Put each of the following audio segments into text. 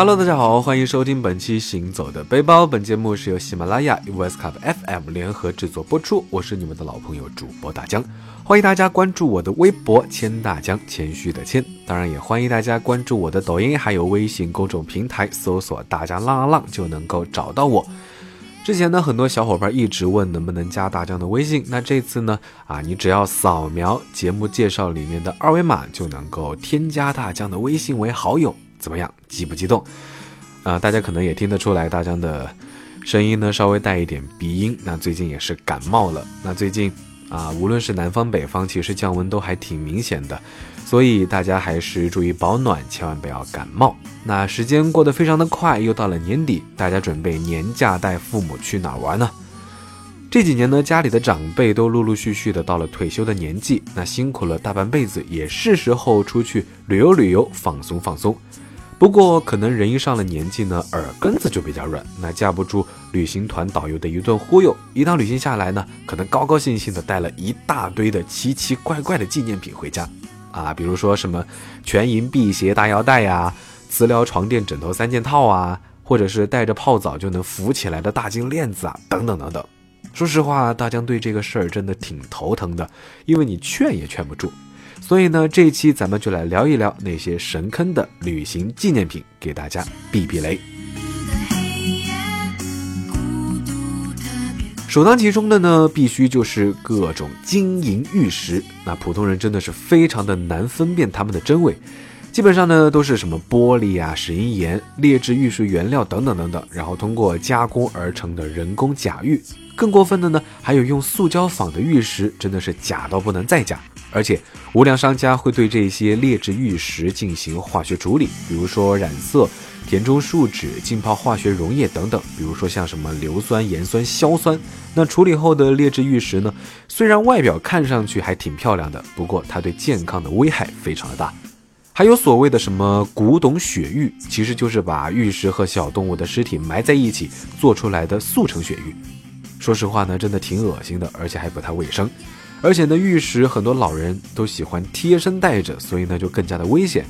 Hello，大家好，欢迎收听本期《行走的背包》。本节目是由喜马拉雅、US Cup FM 联合制作播出。我是你们的老朋友主播大江，欢迎大家关注我的微博“谦大江”，谦虚的谦。当然，也欢迎大家关注我的抖音，还有微信公众平台，搜索“大江浪浪浪”就能够找到我。之前呢，很多小伙伴一直问能不能加大江的微信，那这次呢，啊，你只要扫描节目介绍里面的二维码，就能够添加大江的微信为好友。怎么样，激不激动？啊，大家可能也听得出来，大江的声音呢稍微带一点鼻音。那最近也是感冒了。那最近啊，无论是南方北方，其实降温都还挺明显的，所以大家还是注意保暖，千万不要感冒。那时间过得非常的快，又到了年底，大家准备年假带父母去哪儿玩呢？这几年呢，家里的长辈都陆陆续续的到了退休的年纪，那辛苦了大半辈子，也是时候出去旅游旅游，放松放松。不过，可能人一上了年纪呢，耳根子就比较软，那架不住旅行团导游的一顿忽悠，一趟旅行下来呢，可能高高兴兴的带了一大堆的奇奇怪怪的纪念品回家，啊，比如说什么全银辟邪大腰带呀，磁疗床垫枕头三件套啊，或者是带着泡澡就能浮起来的大金链子啊，等等等等。说实话，大江对这个事儿真的挺头疼的，因为你劝也劝不住。所以呢，这一期咱们就来聊一聊那些神坑的旅行纪念品，给大家避避雷。首当其冲的呢，必须就是各种金银玉石。那普通人真的是非常的难分辨它们的真伪。基本上呢，都是什么玻璃啊、石英岩、劣质玉石原料等等等等，然后通过加工而成的人工假玉。更过分的呢，还有用塑胶仿的玉石，真的是假到不能再假。而且无良商家会对这些劣质玉石进行化学处理，比如说染色、填充树脂、浸泡化学溶液等等。比如说像什么硫酸、盐酸、硝酸。那处理后的劣质玉石呢，虽然外表看上去还挺漂亮的，不过它对健康的危害非常的大。还有所谓的什么古董血玉，其实就是把玉石和小动物的尸体埋在一起做出来的速成血玉。说实话呢，真的挺恶心的，而且还不太卫生。而且呢，玉石很多老人都喜欢贴身带着，所以呢就更加的危险。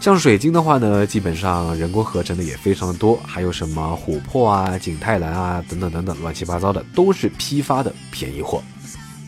像水晶的话呢，基本上人工合成的也非常的多，还有什么琥珀啊、景泰蓝啊等等等等，乱七八糟的都是批发的便宜货。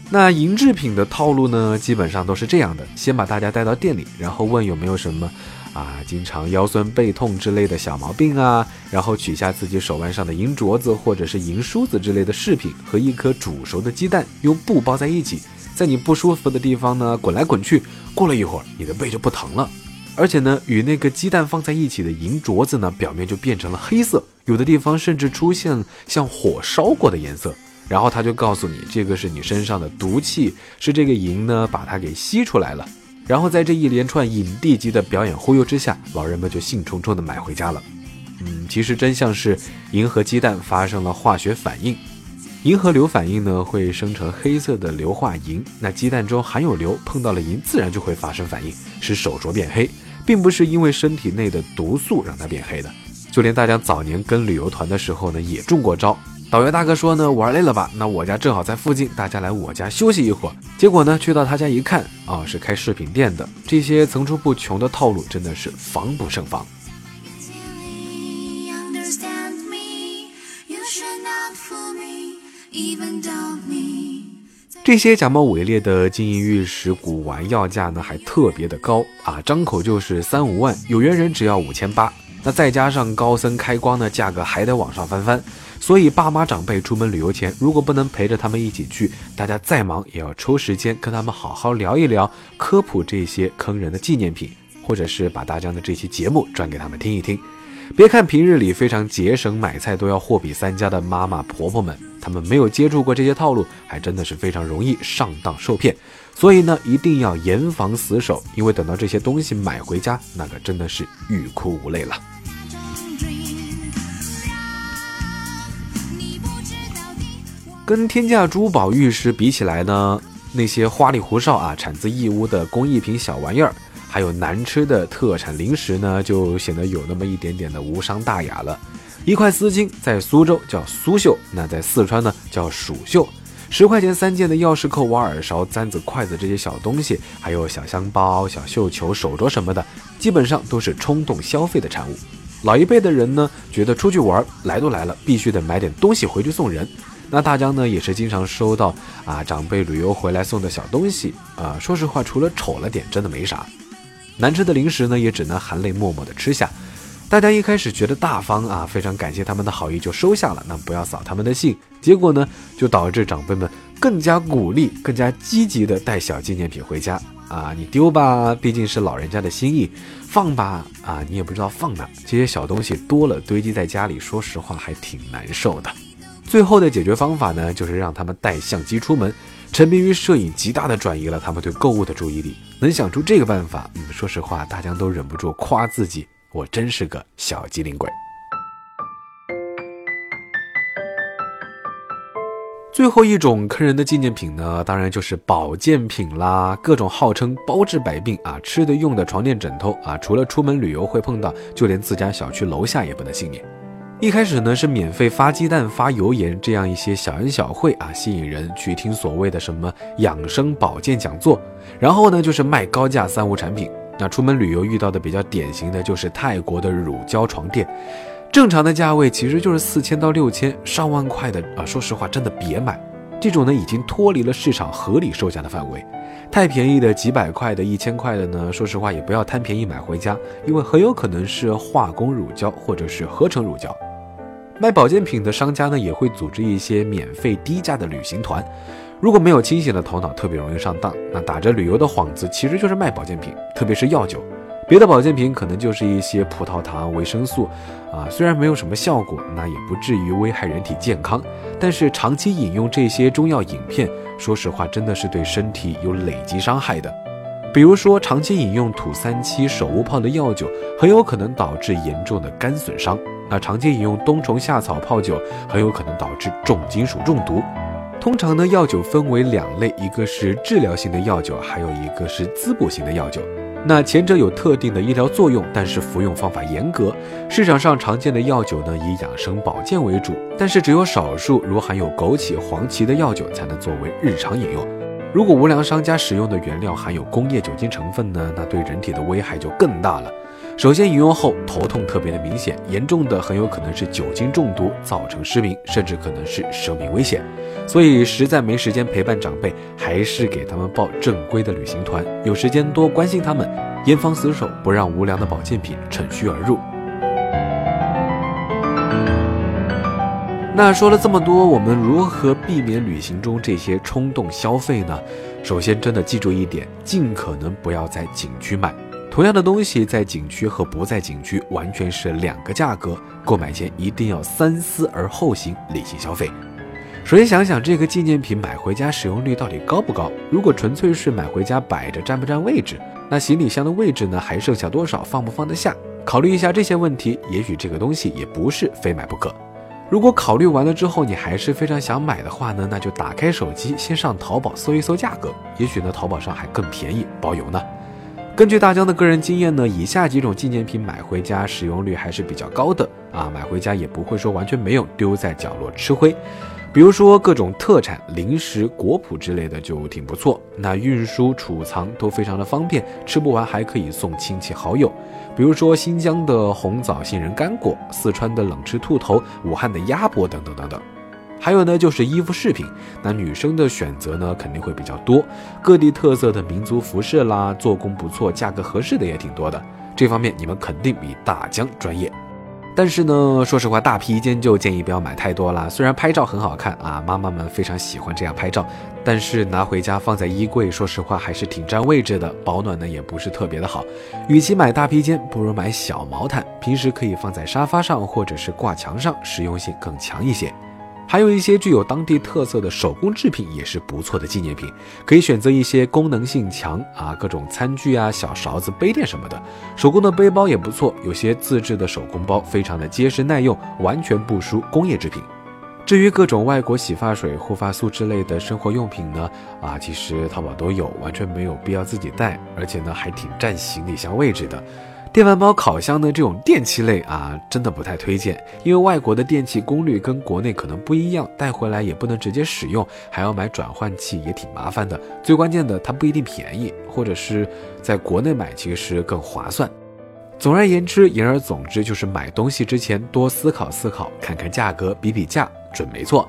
那银制品的套路呢，基本上都是这样的：先把大家带到店里，然后问有没有什么。啊，经常腰酸背痛之类的小毛病啊，然后取下自己手腕上的银镯子或者是银梳子之类的饰品和一颗煮熟的鸡蛋，用布包在一起，在你不舒服的地方呢滚来滚去，过了一会儿你的背就不疼了。而且呢，与那个鸡蛋放在一起的银镯子呢，表面就变成了黑色，有的地方甚至出现像火烧过的颜色。然后他就告诉你，这个是你身上的毒气，是这个银呢把它给吸出来了。然后在这一连串影帝级的表演忽悠之下，老人们就兴冲冲地买回家了。嗯，其实真相是银和鸡蛋发生了化学反应，银和硫反应呢会生成黑色的硫化银，那鸡蛋中含有硫，碰到了银自然就会发生反应，使手镯变黑，并不是因为身体内的毒素让它变黑的。就连大家早年跟旅游团的时候呢，也中过招。导游大哥说呢，玩累了吧？那我家正好在附近，大家来我家休息一会儿。结果呢，去到他家一看，啊，是开饰品店的。这些层出不穷的套路真的是防不胜防。这些假冒伪劣的金银玉石古玩要价呢，还特别的高啊，张口就是三五万，有缘人只要五千八。那再加上高僧开光呢，价格还得往上翻翻。所以，爸妈长辈出门旅游前，如果不能陪着他们一起去，大家再忙也要抽时间跟他们好好聊一聊，科普这些坑人的纪念品，或者是把大江的这期节目转给他们听一听。别看平日里非常节省，买菜都要货比三家的妈妈婆婆们，他们没有接触过这些套路，还真的是非常容易上当受骗。所以呢，一定要严防死守，因为等到这些东西买回家，那可真的是欲哭无泪了。跟天价珠宝玉石比起来呢，那些花里胡哨啊、产自义乌的工艺品小玩意儿，还有难吃的特产零食呢，就显得有那么一点点的无伤大雅了。一块丝巾在苏州叫苏绣，那在四川呢叫蜀绣。十块钱三件的钥匙扣、挖耳勺、簪子、筷子这些小东西，还有小香包、小绣球、手镯什么的，基本上都是冲动消费的产物。老一辈的人呢，觉得出去玩来都来了，必须得买点东西回去送人。那大江呢，也是经常收到啊长辈旅游回来送的小东西啊。说实话，除了丑了点，真的没啥。难吃的零食呢，也只能含泪默默的吃下。大家一开始觉得大方啊，非常感谢他们的好意，就收下了，那不要扫他们的兴。结果呢，就导致长辈们更加鼓励、更加积极的带小纪念品回家啊。你丢吧，毕竟是老人家的心意；放吧，啊，你也不知道放哪。这些小东西多了堆积在家里，说实话还挺难受的。最后的解决方法呢，就是让他们带相机出门。沉迷于摄影，极大的转移了他们对购物的注意力。能想出这个办法，嗯，说实话，大家都忍不住夸自己。我真是个小机灵鬼。最后一种坑人的纪念品呢，当然就是保健品啦，各种号称包治百病啊，吃的用的床垫枕头啊，除了出门旅游会碰到，就连自家小区楼下也不能幸免。一开始呢是免费发鸡蛋、发油盐这样一些小恩小惠啊，吸引人去听所谓的什么养生保健讲座，然后呢就是卖高价三无产品。那出门旅游遇到的比较典型的就是泰国的乳胶床垫，正常的价位其实就是四千到六千，上万块的啊，说实话真的别买，这种呢已经脱离了市场合理售价的范围，太便宜的几百块的、一千块的呢，说实话也不要贪便宜买回家，因为很有可能是化工乳胶或者是合成乳胶。卖保健品的商家呢也会组织一些免费低价的旅行团。如果没有清醒的头脑，特别容易上当。那打着旅游的幌子，其实就是卖保健品，特别是药酒。别的保健品可能就是一些葡萄糖、维生素，啊，虽然没有什么效果，那也不至于危害人体健康。但是长期饮用这些中药饮片，说实话，真的是对身体有累积伤害的。比如说，长期饮用土三七手乌泡的药酒，很有可能导致严重的肝损伤。那长期饮用冬虫夏草泡酒，很有可能导致重金属中毒。通常呢，药酒分为两类，一个是治疗性的药酒，还有一个是滋补型的药酒。那前者有特定的医疗作用，但是服用方法严格。市场上常见的药酒呢，以养生保健为主，但是只有少数如含有枸杞、黄芪的药酒才能作为日常饮用。如果无良商家使用的原料含有工业酒精成分呢，那对人体的危害就更大了。首先，饮用后头痛特别的明显，严重的很有可能是酒精中毒，造成失明，甚至可能是生命危险。所以实在没时间陪伴长辈，还是给他们报正规的旅行团。有时间多关心他们，严防死守，不让无良的保健品趁虚而入。那说了这么多，我们如何避免旅行中这些冲动消费呢？首先，真的记住一点，尽可能不要在景区买。同样的东西，在景区和不在景区完全是两个价格。购买前一定要三思而后行，理性消费。首先想想这个纪念品买回家使用率到底高不高？如果纯粹是买回家摆着占不占位置，那行李箱的位置呢还剩下多少，放不放得下？考虑一下这些问题，也许这个东西也不是非买不可。如果考虑完了之后你还是非常想买的话呢，那就打开手机先上淘宝搜一搜价格，也许呢淘宝上还更便宜，包邮呢。根据大江的个人经验呢，以下几种纪念品买回家使用率还是比较高的啊，买回家也不会说完全没有，丢在角落吃灰。比如说各种特产、零食、果脯之类的就挺不错，那运输、储藏都非常的方便，吃不完还可以送亲戚好友。比如说新疆的红枣杏仁干果、四川的冷吃兔头、武汉的鸭脖等等等等。还有呢，就是衣服饰品，那女生的选择呢肯定会比较多，各地特色的民族服饰啦，做工不错、价格合适的也挺多的。这方面你们肯定比大疆专业。但是呢，说实话，大披肩就建议不要买太多了。虽然拍照很好看啊，妈妈们非常喜欢这样拍照，但是拿回家放在衣柜，说实话还是挺占位置的，保暖呢也不是特别的好。与其买大披肩，不如买小毛毯，平时可以放在沙发上或者是挂墙上，实用性更强一些。还有一些具有当地特色的手工制品也是不错的纪念品，可以选择一些功能性强啊，各种餐具啊、小勺子、杯垫什么的。手工的背包也不错，有些自制的手工包非常的结实耐用，完全不输工业制品。至于各种外国洗发水、护发素之类的生活用品呢，啊，其实淘宝都有，完全没有必要自己带，而且呢还挺占行李箱位置的。电饭煲、烤箱呢？这种电器类啊，真的不太推荐，因为外国的电器功率跟国内可能不一样，带回来也不能直接使用，还要买转换器，也挺麻烦的。最关键的，它不一定便宜，或者是在国内买其实更划算。总而言之，言而总之，就是买东西之前多思考思考，看看价格，比比价，准没错。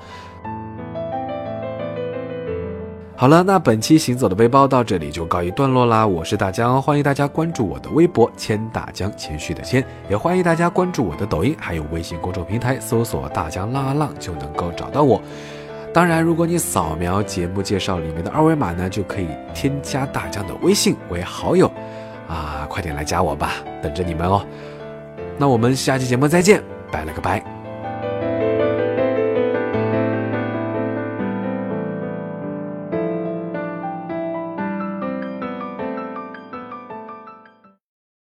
好了，那本期行走的背包到这里就告一段落啦。我是大江，欢迎大家关注我的微博“千大江”，谦虚的谦，也欢迎大家关注我的抖音，还有微信公众平台，搜索“大江浪浪”就能够找到我。当然，如果你扫描节目介绍里面的二维码呢，就可以添加大江的微信为好友。啊，快点来加我吧，等着你们哦。那我们下期节目再见，拜了个拜。